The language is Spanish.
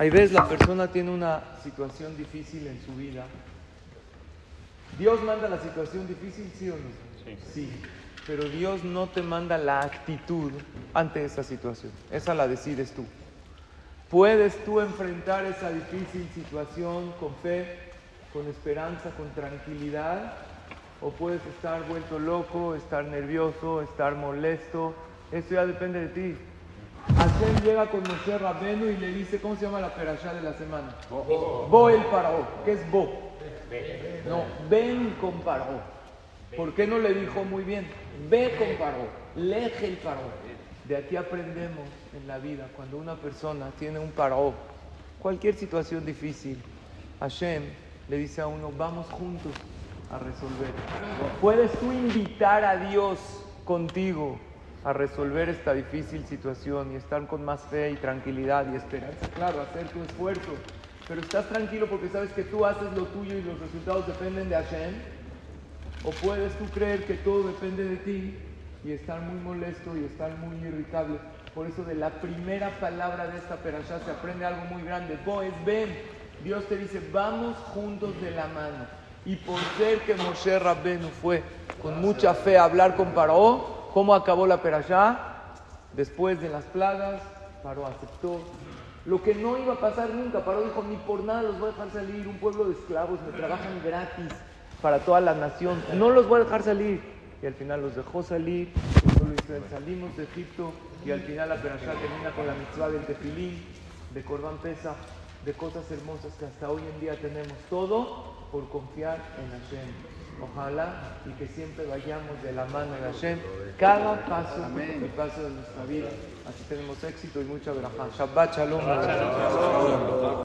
Hay veces la persona tiene una situación difícil en su vida. ¿Dios manda la situación difícil, sí o no? Sí. Sí. Pero Dios no te manda la actitud ante esa situación. Esa la decides tú. Puedes tú enfrentar esa difícil situación con fe, con esperanza, con tranquilidad, o puedes estar vuelto loco, estar nervioso, estar molesto. Eso ya depende de ti. Hashem llega con Moshe Rabenu y le dice, ¿cómo se llama la perashá de la semana? Bo el Paró. ¿Qué es Bo? No, ven con Paró. ¿Por qué no le dijo muy bien? Ve con Paró, leje el Paró. De aquí aprendemos en la vida, cuando una persona tiene un Paró, cualquier situación difícil, Hashem le dice a uno, vamos juntos a resolver. Puedes tú invitar a Dios contigo a resolver esta difícil situación y estar con más fe y tranquilidad y esperanza. Claro, hacer tu esfuerzo, pero estás tranquilo porque sabes que tú haces lo tuyo y los resultados dependen de Hashem. O puedes tú creer que todo depende de ti y estar muy molesto y estar muy irritable. Por eso de la primera palabra de esta perashá se aprende algo muy grande. Boes, ven. Dios te dice, vamos juntos de la mano. Y por ser que Moshe Rabbenu fue con mucha fe a hablar con Paró, ¿cómo acabó la perashá? Después de las plagas, Paró aceptó. Lo que no iba a pasar nunca, Paró dijo, ni por nada los voy a dejar salir, un pueblo de esclavos, me trabajan gratis para toda la nación, no los voy a dejar salir. Y al final los dejó salir, salimos de Egipto y al final la perashá termina con la mitzvah del tefilín, de Corban Pesa, de cosas hermosas que hasta hoy en día tenemos. Todo por confiar en Hashem. Ojalá y que siempre vayamos de la mano de Hashem cada paso, Amén. paso de nuestra vida. Así tenemos éxito y mucha verajá. Shabbat shalom.